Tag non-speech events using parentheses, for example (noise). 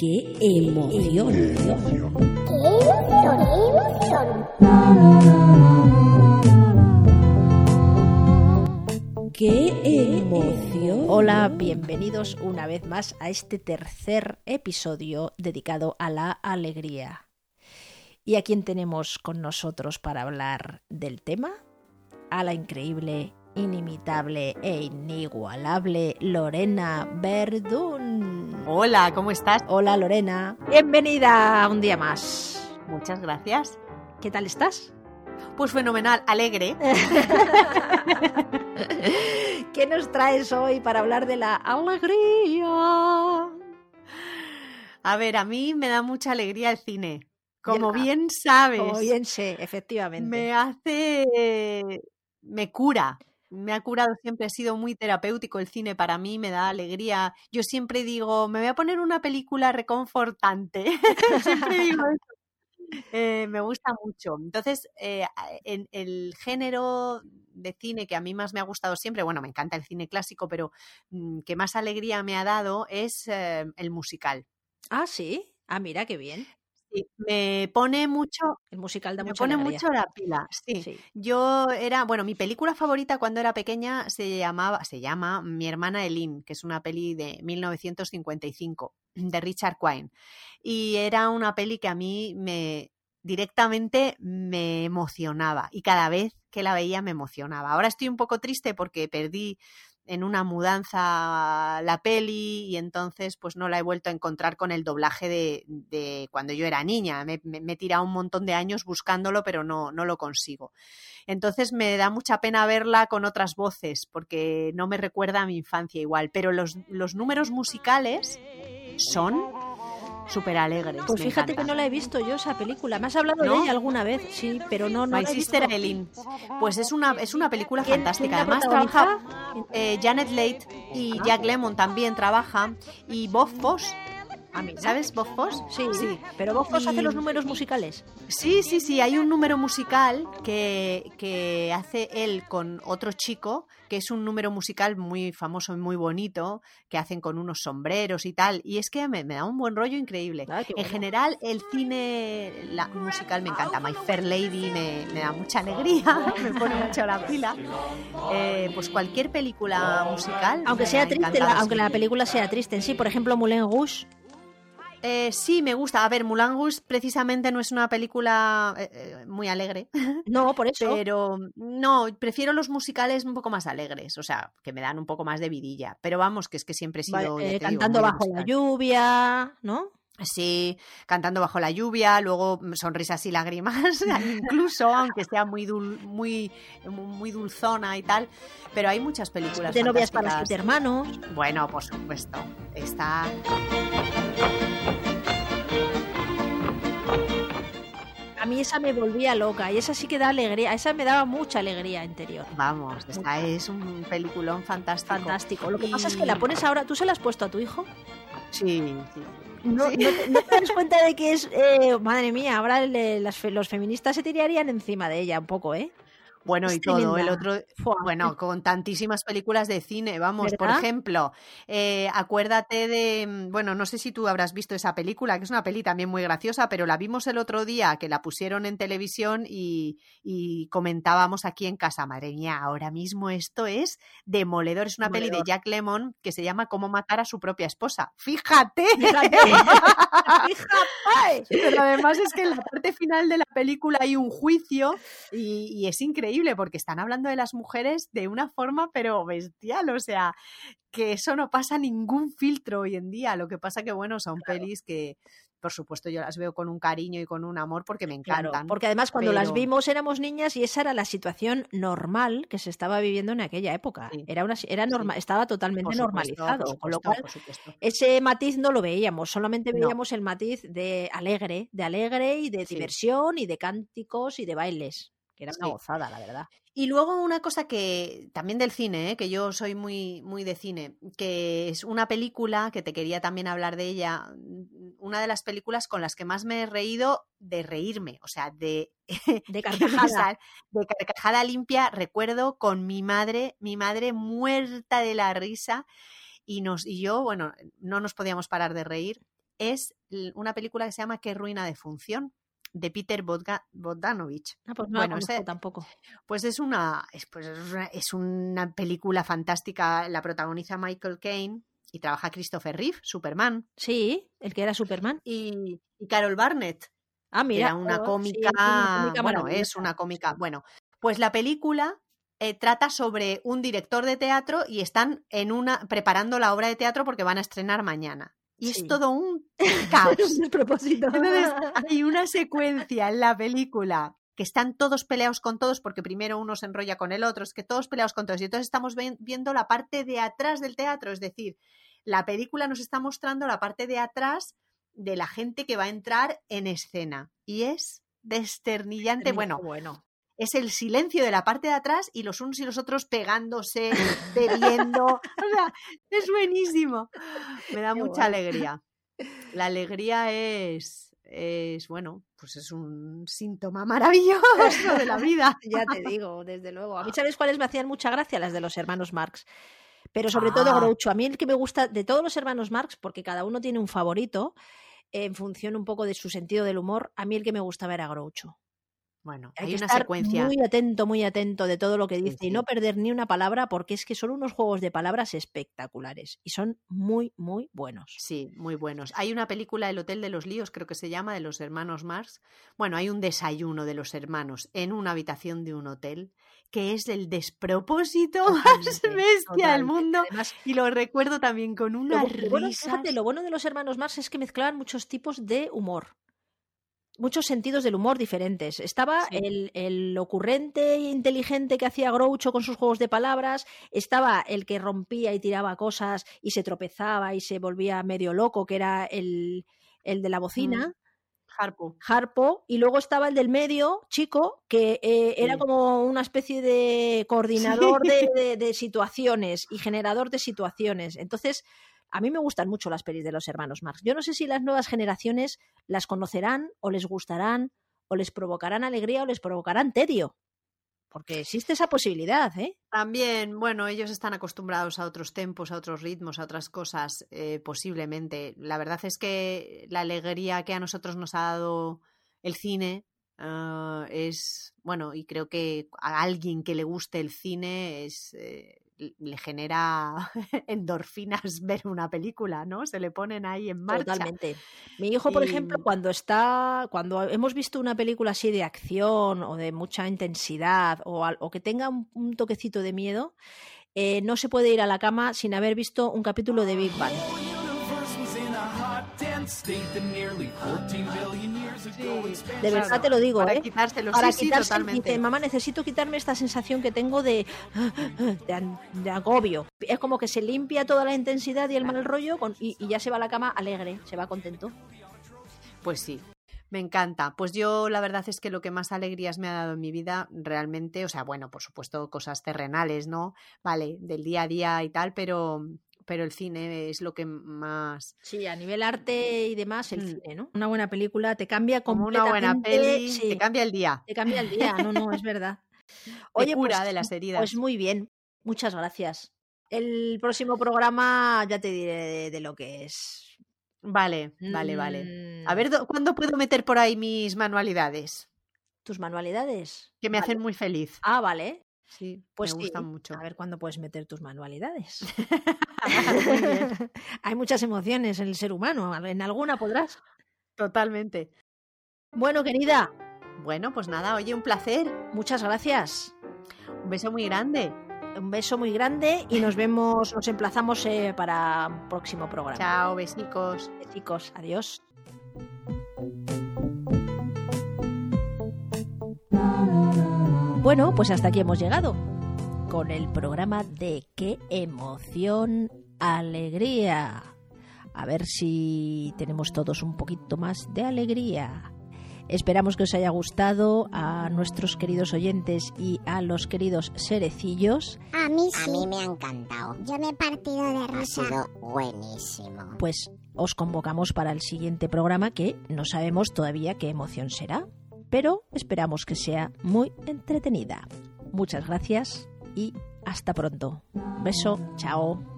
¡Qué emoción! ¡Qué emoción! ¡Qué emoción! Hola, bienvenidos una vez más a este tercer episodio dedicado a la alegría. ¿Y a quién tenemos con nosotros para hablar del tema? A la increíble, inimitable e inigualable Lorena Verdún. Hola, ¿cómo estás? Hola Lorena, bienvenida un día más. Muchas gracias. ¿Qué tal estás? Pues fenomenal, alegre. (laughs) ¿Qué nos traes hoy para hablar de la alegría? A ver, a mí me da mucha alegría el cine. Como Ya. bien sabes, Como bien sé, efectivamente. me hace. me cura. Me ha curado siempre, ha sido muy terapéutico el cine para mí, me da alegría. Yo siempre digo, me voy a poner una película reconfortante. (laughs) siempre digo eso. Eh, me gusta mucho. Entonces, eh, en el género de cine que a mí más me ha gustado siempre, bueno, me encanta el cine clásico, pero mm, que más alegría me ha dado es eh, el musical. Ah, sí. Ah, mira, qué bien. Sí, me pone mucho, El musical da me mucha pone alegría. mucho la pila. Sí. Sí. Yo era, bueno, mi película favorita cuando era pequeña se llamaba, se llama Mi hermana Eileen, que es una peli de 1955 de Richard Quine. Y era una peli que a mí me directamente me emocionaba y cada vez que la veía me emocionaba. Ahora estoy un poco triste porque perdí en una mudanza la peli y entonces pues no la he vuelto a encontrar con el doblaje de, de cuando yo era niña. Me, me- he tirado un montón de años buscándolo, pero no, no lo consigo. Entonces me da mucha pena verla con otras voces porque no me recuerda a mi infancia igual. Pero los, los números musicales son súper alegres. Pues fíjate que no la he visto yo esa película. Me has hablado ¿No? de ella alguna vez, sí, pero no, no My la he Sister visto. Eileen. Pues es una, es una película ¿Quién- fantástica. Además trabaja eh, Janet Leigh y Jack Lemmon también trabaja y Bob Foss. Ah, mira. ¿Sabes Bob Foss? Sí, Sí. Pero hace Y- los números musicales. Sí, sí, sí, hay un número musical que, que hace él con otro chico, que es un número musical muy famoso y muy bonito, que hacen con unos sombreros y tal, y es que me, me da un buen rollo increíble. Ah, En general, el cine la, musical me encanta. My Fair Lady me, me da mucha alegría, (laughs) me pone mucho la pila. Eh, pues cualquier película musical. Aunque sea triste, la- aunque la película sea triste en sí. Por ejemplo, Moulin Rouge. Eh, sí, me gusta. A ver, Moulin Rouge precisamente no es una película eh, eh, muy alegre. (laughs) No, por eso. Pero no, prefiero los musicales un poco más alegres, o sea, que me dan un poco más de vidilla. Pero vamos, que es que siempre he sido. Vale, eh, digo, cantando bajo la lluvia, ¿no? Sí, cantando bajo la lluvia, luego sonrisas y lágrimas, (laughs) incluso, aunque sea muy dul- muy, muy dulzona y tal. Pero hay muchas películas. De novias para siete hermanos. Bueno, por supuesto. Está. A mí esa me volvía loca y esa sí que da alegría. Esa me daba mucha alegría interior. Vamos, esta Mucha. es un peliculón fantástico. Fantástico. Lo que pasa es que la pones ahora. ¿Tú se la has puesto a tu hijo? Sí, sí. No, Sí. no te, no te das cuenta de que es. eh, madre mía, ahora le- las fe- los feministas se tirarían encima de ella un poco, ¿eh? Bueno, Es y todo. El otro. Bueno, con tantísimas películas de cine, vamos, por ejemplo, eh, acuérdate de, mm, bueno, no sé si tú habrás visto esa película, que es una peli también muy graciosa, pero la vimos el otro día, que la pusieron en televisión y, y comentábamos aquí en casa, madre mía, ahora mismo esto es demoledor, es una peli de. Jack Lemmon que se llama Cómo matar a su propia esposa. Fíjate. Fíjate. (laughs) (laughs) Fíjate. Pero además es que en la parte final de la película hay un juicio y, y es increíble porque están hablando de las mujeres de una forma pero bestial, o sea, que eso no pasa ningún filtro hoy en día. Lo que pasa que, bueno, son pelis que, por supuesto, yo las veo con un cariño y con un amor porque me Claro, encantan. porque además cuando las vimos éramos niñas y esa era la situación normal que se estaba viviendo en aquella época. Sí. Era una, era norma, estaba totalmente supuesto, normalizado, con lo cual ese matiz no lo veíamos, solamente No. veíamos el matiz de alegre, de alegre y de Sí. diversión y de cánticos y de bailes, que era una Sí. gozada, la verdad. Y luego una cosa que también del cine, ¿eh? que yo soy muy, muy de cine, que es una película que te quería también hablar de ella, mm, una de las películas con las que más me he reído de reírme, o sea, de, (laughs) De carcajada. de carcajada limpia, recuerdo con mi madre, mi madre muerta de la risa y nos y yo, bueno, no nos podíamos parar de reír. es una película que se llama Qué ruina de función, de Peter Bogda- Bogdanovich. Ah, pues no Bueno, la tampoco. Pues es una, es, pues es una, es una película fantástica. La protagoniza Michael Caine y trabaja Christopher Reeve, Superman, Sí, el que era Superman. y, y Carol Barnett, Ah, mira. era una oh, cómica, es una cómica bueno, es una cómica, bueno, pues la película eh, trata sobre un director de teatro y están en una preparando la obra de teatro porque van a estrenar mañana. Y Sí. es todo un (laughs) caos. Un despropósito. Entonces, (laughs) hay una secuencia en la película que están todos peleados con todos porque primero uno se enrolla con el otro, es que todos peleados con todos. Y entonces estamos viendo la parte de atrás del teatro, es decir, la película nos está mostrando la parte de atrás de la gente que va a entrar en escena. Y es desternillante, bueno, bueno. Es el silencio de la parte de atrás y los unos y los otros pegándose, (laughs) bebiendo. O sea, es buenísimo. Me da Qué mucha guay. alegría. (laughs) La alegría es, es, bueno, pues es un síntoma maravilloso de la (laughs) vida. Ya te digo, desde luego. A mí, ¿sabes cuáles me hacían mucha gracia? Las de los hermanos Marx. Pero sobre todo Ah. Groucho. A mí el que me gusta de todos los hermanos Marx, porque cada uno tiene un favorito, en función un poco de su sentido del humor, a mí el que me gustaba era Groucho. Bueno, Hay, hay, que una estar secuencia. muy atento, muy atento de todo lo que Sí, dice y no perder ni una palabra porque es que son unos juegos de palabras espectaculares y son muy, muy buenos. Sí, muy buenos. Hay una película, El Hotel de los Líos, creo que se llama, de los hermanos Marx. Bueno, hay un desayuno de los hermanos en una habitación de un hotel que es el despropósito (laughs) más Totalmente, bestia del mundo. Además, Y lo recuerdo también con una lo bueno, risa. fíjate, lo bueno de los hermanos Marx es que mezclaban muchos tipos de humor. Muchos sentidos del humor diferentes. Estaba Sí. el, el ocurrente e inteligente que hacía Groucho con sus juegos de palabras, estaba el que rompía y tiraba cosas y se tropezaba y se volvía medio loco, que era el, el de la bocina. Harpo. Harpo, y luego estaba el del medio, chico, que eh, era Sí. como una especie de coordinador de, (laughs) de- de situaciones y generador de situaciones. Entonces, a mí me gustan mucho las pelis de los hermanos Marx. Yo no sé si las nuevas generaciones las conocerán o les gustarán o les provocarán alegría o les provocarán tedio. Porque existe esa posibilidad, ¿eh? También, bueno, ellos están acostumbrados a otros tempos, a otros ritmos, a otras cosas, eh, posiblemente. La verdad es que la alegría que a nosotros nos ha dado el cine ah, es, bueno, y creo que a alguien que le guste el cine es, eh, le genera (laughs) endorfinas (laughs) ver una película, ¿no? Se le ponen ahí en marcha. Totalmente. Mi hijo, por Y- ejemplo, cuando está, cuando hemos visto una película así de acción o de mucha intensidad o, al- o que tenga un, un toquecito de miedo, eh, no se puede ir a la cama sin haber visto un capítulo de Big Bang. De verdad te lo digo, Para ¿eh? quitárselo, Para sí, quitarse, totalmente. dice, mamá, necesito quitarme esta sensación que tengo de, de, agobio. Es como que se limpia toda la intensidad y el mal rollo con- y, y ya se va a la cama alegre, se va contento. Pues sí, me encanta. Pues yo la verdad es que lo que más alegrías me ha dado en mi vida realmente, o sea, bueno, por supuesto cosas terrenales, ¿no? Vale, del día a día y tal, pero, pero el cine es lo que más... Sí, a nivel arte y demás, el Mm. cine, ¿no? Una buena película te cambia Como una buena peli, sí, te cambia el día. te cambia el día, no, no, es verdad. (laughs) Cura pues, de las heridas. Pues muy bien, muchas gracias. El próximo programa ya te diré de, de lo que es. Vale, vale, vale. A Mm, ver, ¿dó- ¿cuándo puedo meter por ahí mis manualidades? tus manualidades. Que me Vale. hacen muy feliz. Ah, vale. Sí, Pues me sí. gustan mucho. A ver cuándo puedes meter tus manualidades. (laughs) (laughs) Hay muchas emociones en el ser humano. En alguna podrás. totalmente. Bueno, querida, Bueno, pues nada, oye, un placer. muchas gracias. Un beso muy grande. Un beso muy grande y nos vemos, nos emplazamos eh, para un próximo programa. Chao, besicos. Chicos, adiós. Bueno, pues hasta aquí hemos llegado con el programa de qué emoción, alegría. A ver si tenemos todos un poquito más de alegría. Esperamos que os haya gustado a nuestros queridos oyentes y a los queridos serecillos. A mí A sí. mí me ha encantado. Yo me he partido de Ha risa. sido buenísimo. Pues os convocamos para el siguiente programa que no sabemos todavía qué emoción será, pero esperamos que sea muy entretenida. Muchas gracias y hasta pronto. Un beso, chao.